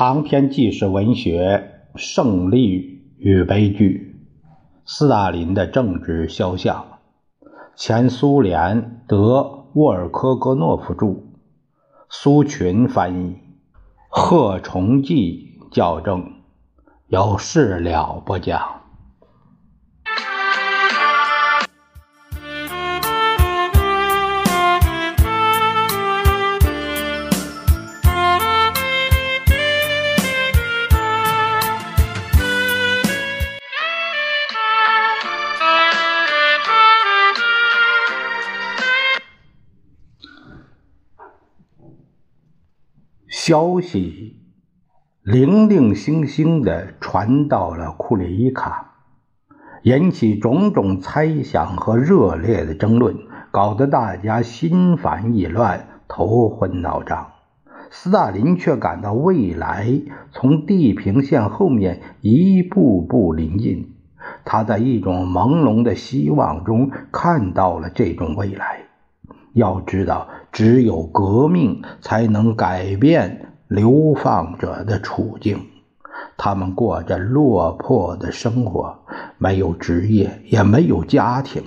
长篇纪实文学《胜利与悲剧》，斯大林的政治肖像，前苏联德沃尔科格诺夫著，苏群翻译，贺崇济校正，有事了不讲。消息零零星星地传到了库列伊卡，引起种种猜想和热烈的争论，搞得大家心烦意乱、头昏脑胀。斯大林却感到未来从地平线后面一步步临近，他在一种朦胧的希望中看到了这种未来。要知道，只有革命才能改变流放者的处境。他们过着落魄的生活，没有职业，也没有家庭。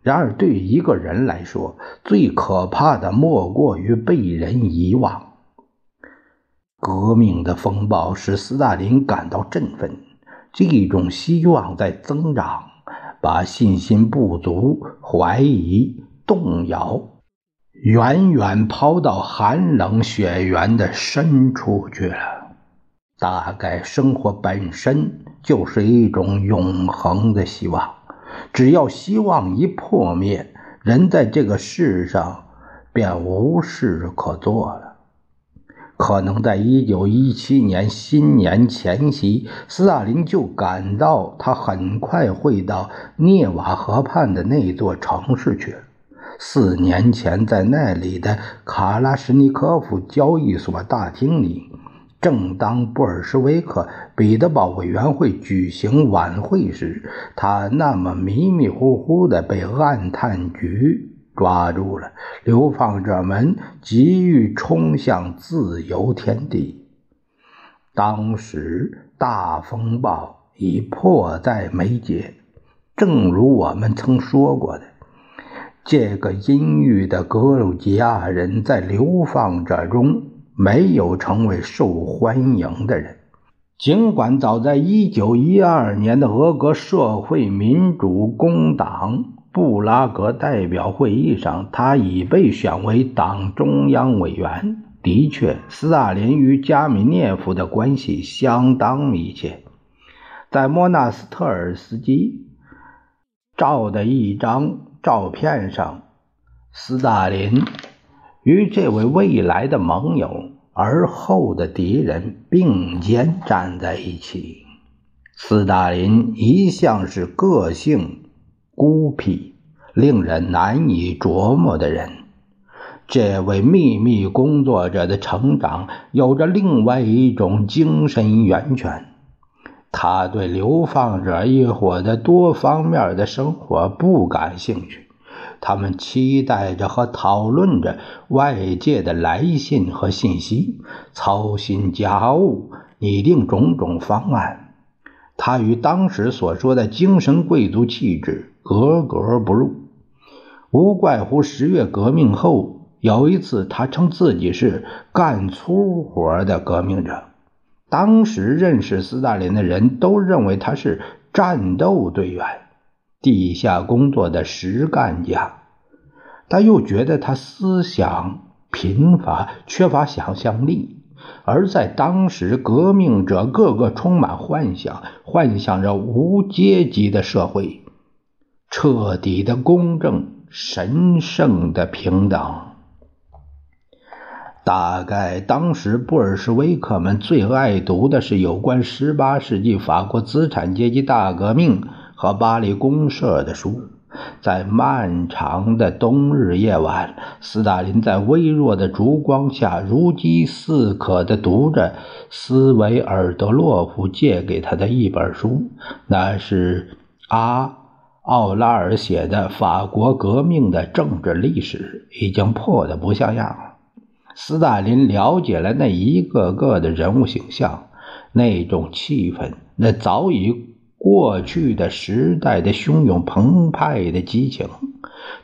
然而，对一个人来说，最可怕的莫过于被人遗忘。革命的风暴使斯大林感到振奋，这种希望在增长，把信心不足、怀疑、动摇。远远抛到寒冷雪原的深处去了。大概生活本身就是一种永恒的希望，只要希望一破灭，人在这个世上便无事可做了。可能在一九一七年新年前夕，斯大林就感到他很快会到涅瓦河畔的那座城市去。四年前，在那里的卡拉什尼科夫交易所大厅里，正当布尔什维克彼得堡委员会举行晚会时，他那么迷迷糊糊地被暗探局抓住了。流放者们急于冲向自由天地。当时大风暴已迫在眉睫，正如我们曾说过的。这个阴郁的格鲁吉亚人在流放者中没有成为受欢迎的人，尽管早在1912年的俄国社会民主工党布拉格代表会议上，他已被选为党中央委员。的确，斯大林与加米涅夫的关系相当密切，在莫纳斯特尔斯基照的一张。照片上，斯大林与这位未来的盟友而后的敌人并肩站在一起。斯大林一向是个性孤僻、令人难以琢磨的人。这位秘密工作者的成长有着另外一种精神源泉。他对流放者一伙的多方面的生活不感兴趣，他们期待着和讨论着外界的来信和信息，操心家务，拟定种种方案。他与当时所说的精神贵族气质格格不入，无怪乎十月革命后有一次，他称自己是干粗活的革命者。当时认识斯大林的人都认为他是战斗队员、地下工作的实干家，他又觉得他思想贫乏，缺乏想象力。而在当时，革命者个个充满幻想，幻想着无阶级的社会，彻底的公正、神圣的平等。大概当时布尔什维克们最爱读的是有关18世纪法国资产阶级大革命和巴黎公社的书。在漫长的冬日夜晚，斯大林在微弱的烛光下如饥似渴地读着斯维尔德洛夫借给他的一本书，那是阿奥拉尔写的《法国革命的政治历史》，已经破得不像样了。斯大林了解了那一个个的人物形象，那种气氛，那早已过去的时代的汹涌澎湃的激情。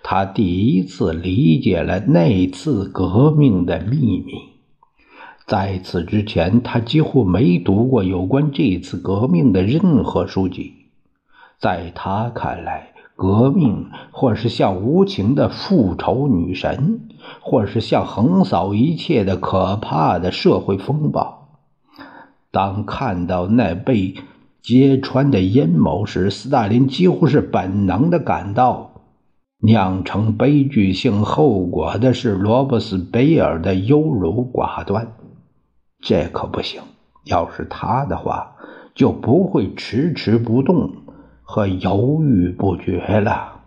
他第一次理解了那次革命的秘密。在此之前，他几乎没读过有关这次革命的任何书籍。在他看来，革命或是像无情的复仇女神，或是像横扫一切的可怕的社会风暴。当看到那被揭穿的阴谋时，斯大林几乎是本能的感到。酿成悲剧性后果的是罗伯斯贝尔的优柔寡断，这可不行。要是他的话，就不会迟迟不动和犹豫不决了。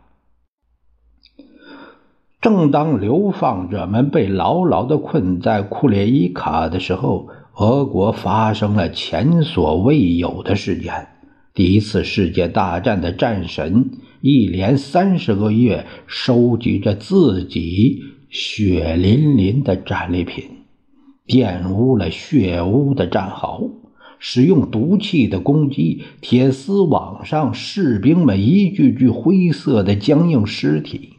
正当流放者们被牢牢的困在库列伊卡的时候，俄国发生了前所未有的事件——第一次世界大战的战神。一连三十个月收集着自己血淋淋的战利品，玷污了血污的战壕，使用毒气的攻击，铁丝网上士兵们一具具灰色的僵硬尸体。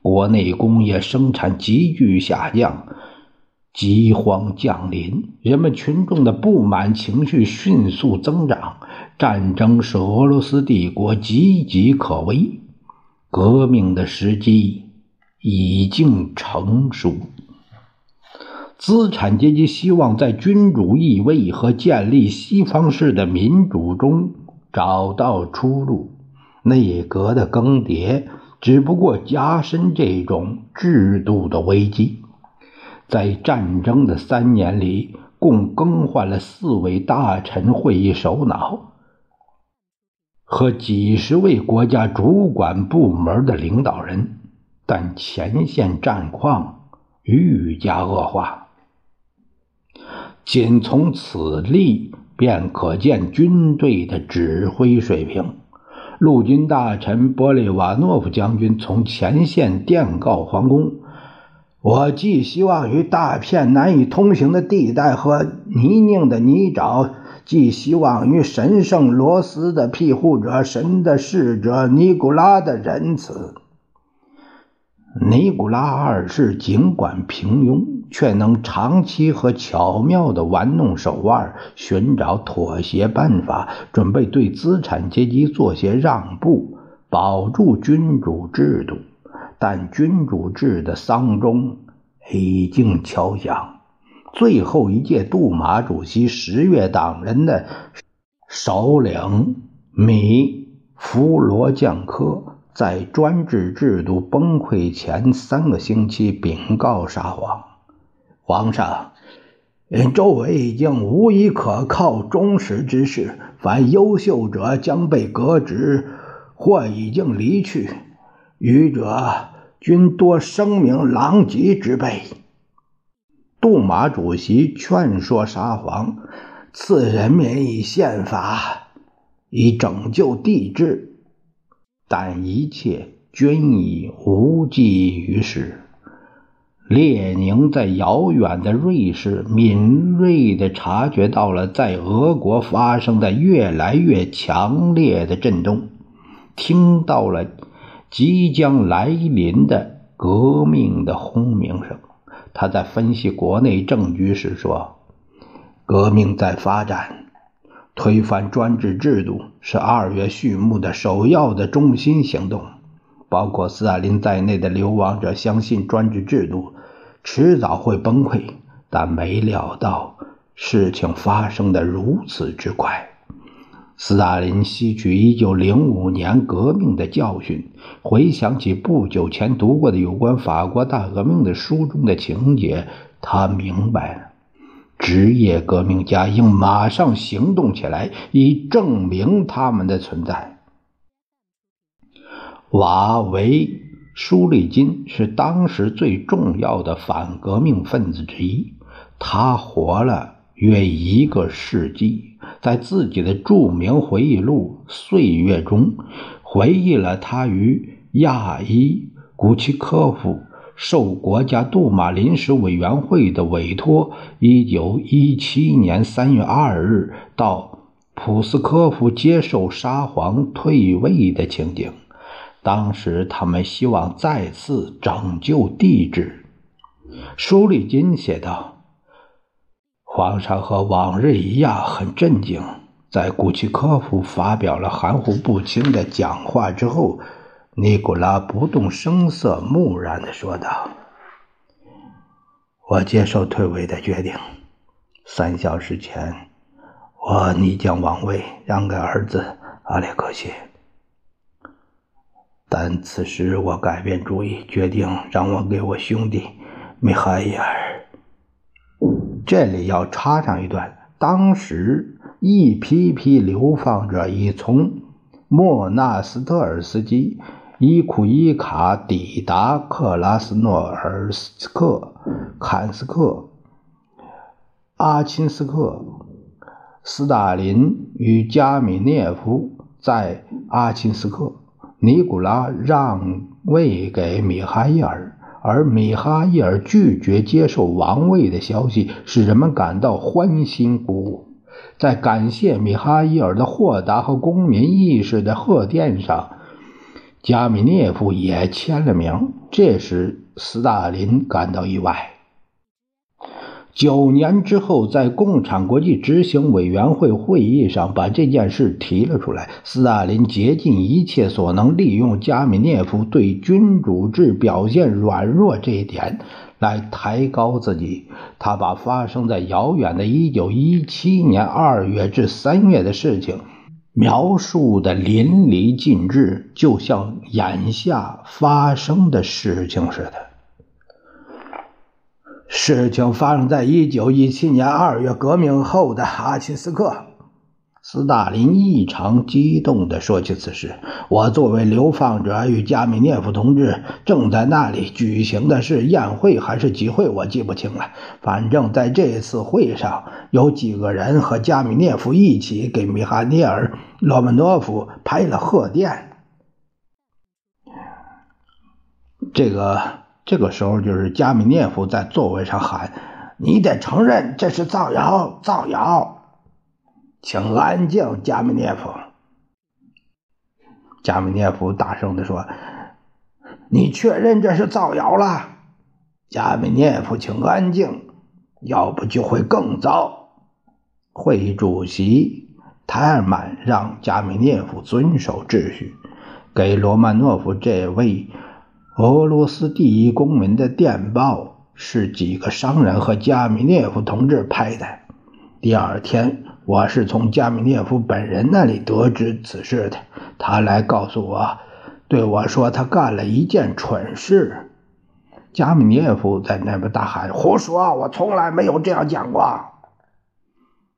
国内工业生产急剧下降，饥荒降临，人们群众的不满情绪迅速增长。战争使俄罗斯帝国岌岌可危，革命的时机已经成熟。资产阶级希望在君主义位和建立西方式的民主中找到出路。内阁的更迭只不过加深这种制度的危机。在战争的三年里，共更换了四位大臣会议首脑。和几十位国家主管部门的领导人，但前线战况愈加恶化。仅从此例便可见军队的指挥水平。陆军大臣波利瓦诺夫将军从前线电告皇宫：“我寄希望于大片难以通行的地带和泥泞的泥沼。”寄希望于神圣罗斯的庇护者、神的使者尼古拉的仁慈。尼古拉二世尽管平庸，却能长期和巧妙地玩弄手腕，寻找妥协办法，准备对资产阶级做些让步，保住君主制度。但君主制的丧钟已经敲响。最后一届杜马主席十月党人的首领米弗罗将科，在专制制度崩溃前三个星期禀告沙皇：“皇上，周围已经无一可靠忠实之士，凡优秀者将被革职或已经离去，余者均多声名狼藉之辈。”杜马主席劝说沙皇赐人民以宪法，以拯救帝制，但一切均已无济于事。列宁在遥远的瑞士敏锐地察觉到了在俄国发生的越来越强烈的震动，听到了即将来临的革命的轰鸣声。他在分析国内政局时说：“革命在发展，推翻专制制度是二月序幕的首要的中心行动。包括斯大林在内的流亡者相信专制制度迟早会崩溃，但没料到事情发生的如此之快。”斯大林吸取1905年革命的教训，回想起不久前读过的有关法国大革命的书中的情节，他明白了，职业革命家应马上行动起来，以证明他们的存在。瓦维舒利金是当时最重要的反革命分子之一，他活了约一个世纪。在自己的著名回忆录《岁月》中，回忆了他与亚伊古奇科夫受国家杜马临时委员会的委托，一九一七年三月二日到普斯科夫接受沙皇退位的情景。当时他们希望再次拯救帝制。舒利金写道：“皇上和往日一样很镇静，在古奇科夫发表了含糊不清的讲话之后。”尼古拉不动声色、木然地说道：“我接受退位的决定。三小时前，我拟将王位让给儿子阿列克谢，但此时我改变主意，决定让我给我兄弟米哈伊尔。这里要插上一段：当时一批批流放者已从莫纳斯特尔斯基。”伊库伊卡抵达克拉斯诺尔斯克、坎斯克、阿钦斯克。斯大林与加米涅夫在阿钦斯克，尼古拉让位给米哈伊尔，而米哈伊尔拒绝接受王位的消息，使人们感到欢欣鼓舞。在感谢米哈伊尔的豁达和公民意识的贺电上。加米涅夫也签了名，这时斯大林感到意外。九年之后，在共产国际执行委员会会议上，把这件事提了出来。斯大林竭尽一切所能，利用加米涅夫对君主制表现软弱这一点来抬高自己。他把发生在遥远的1917年2月至3月的事情。描述的淋漓尽致，就像眼下发生的事情似的。事情发生在一九一七年二月革命后的阿奇斯克。斯大林异常激动地说起此事：“我作为流放者与加米涅夫同志正在那里举行的是宴会还是集会，我记不清了。反正在这次会上，有几个人和加米涅夫一起给米哈涅尔·罗曼诺夫拍了贺电。这个这个时候，就是加米涅夫在座位上喊：‘你得承认这是造谣，造谣！’”请安静，加米涅夫。加米涅夫大声地说：“你确认这是造谣了？”加米涅夫，请安静，要不就会更糟。会议主席泰尔曼让加米涅夫遵守秩序，给罗曼诺夫这位俄罗斯第一公民的电报是几个商人和加米涅夫同志拍的。第二天。我是从加米涅夫本人那里得知此事的。他来告诉我，对我说他干了一件蠢事。加米涅夫在那边大喊：“胡说！我从来没有这样讲过。”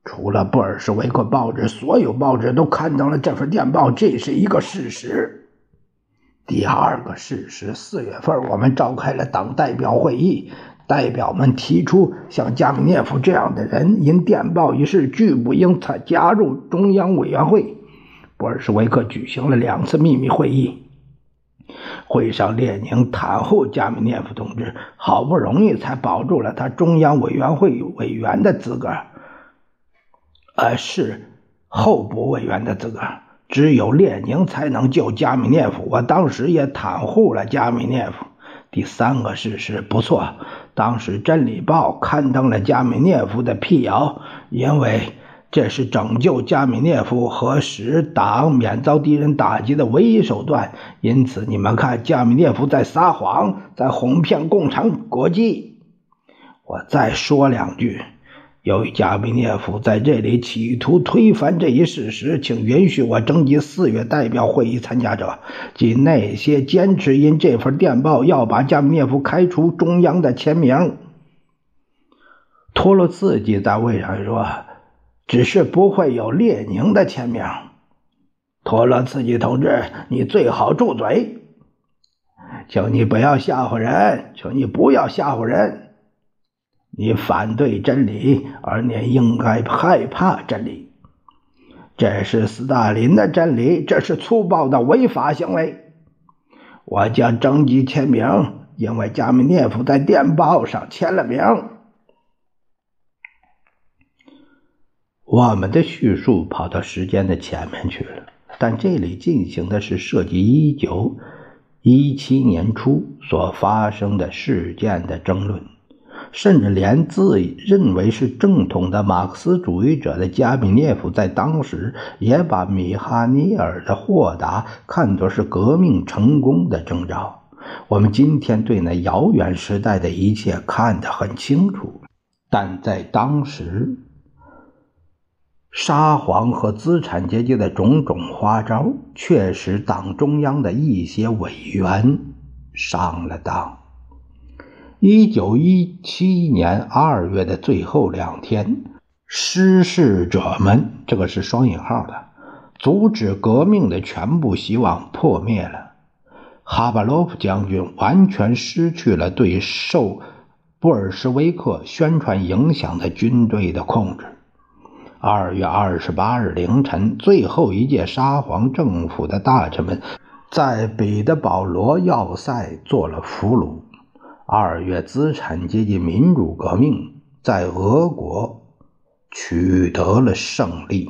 除了布尔什维克报纸，所有报纸都刊登了这份电报，这是一个事实。第二个事实：四月份我们召开了党代表会议。代表们提出，像加米涅夫这样的人因电报一事拒不应参加入中央委员会。布尔什维克举行了两次秘密会议，会上列宁袒护加米涅夫同志，好不容易才保住了他中央委员会委员的资格，呃，是候补委员的资格。只有列宁才能救加米涅夫。我当时也袒护了加米涅夫。第三个事实不错。当时《真理报》刊登了加米涅夫的辟谣，因为这是拯救加米涅夫和使党免遭敌人打击的唯一手段。因此，你们看，加米涅夫在撒谎，在哄骗共产国际。我再说两句。由于加米涅夫在这里企图推翻这一事实，请允许我征集四月代表会议参加者，及那些坚持因这份电报要把加米涅夫开除中央的签名。托洛茨基在会上说：“只是不会有列宁的签名。”托洛茨基同志，你最好住嘴！请你不要吓唬人，请你不要吓唬人。你反对真理，而你应该害怕真理。这是斯大林的真理，这是粗暴的违法行为。我将征集签名，因为加米涅夫在电报上签了名。我们的叙述跑到时间的前面去了，但这里进行的是涉及一九一七年初所发生的事件的争论，甚至连自认为是正统的马克思主义者的加米涅夫在当时也把米哈尼尔的豁达看作是革命成功的征兆。我们今天对那遥远时代的一切看得很清楚，但在当时。沙皇和资产阶级的种种花招，却使党中央的一些委员上了当。一九一七年二月的最后两天，失事者们（这个是双引号的）阻止革命的全部希望破灭了。哈巴罗夫将军完全失去了对受布尔什维克宣传影响的军队的控制。二月二十八日凌晨，最后一届沙皇政府的大臣们在彼得堡罗要塞做了俘虏。二月，资产阶级民主革命在俄国取得了胜利。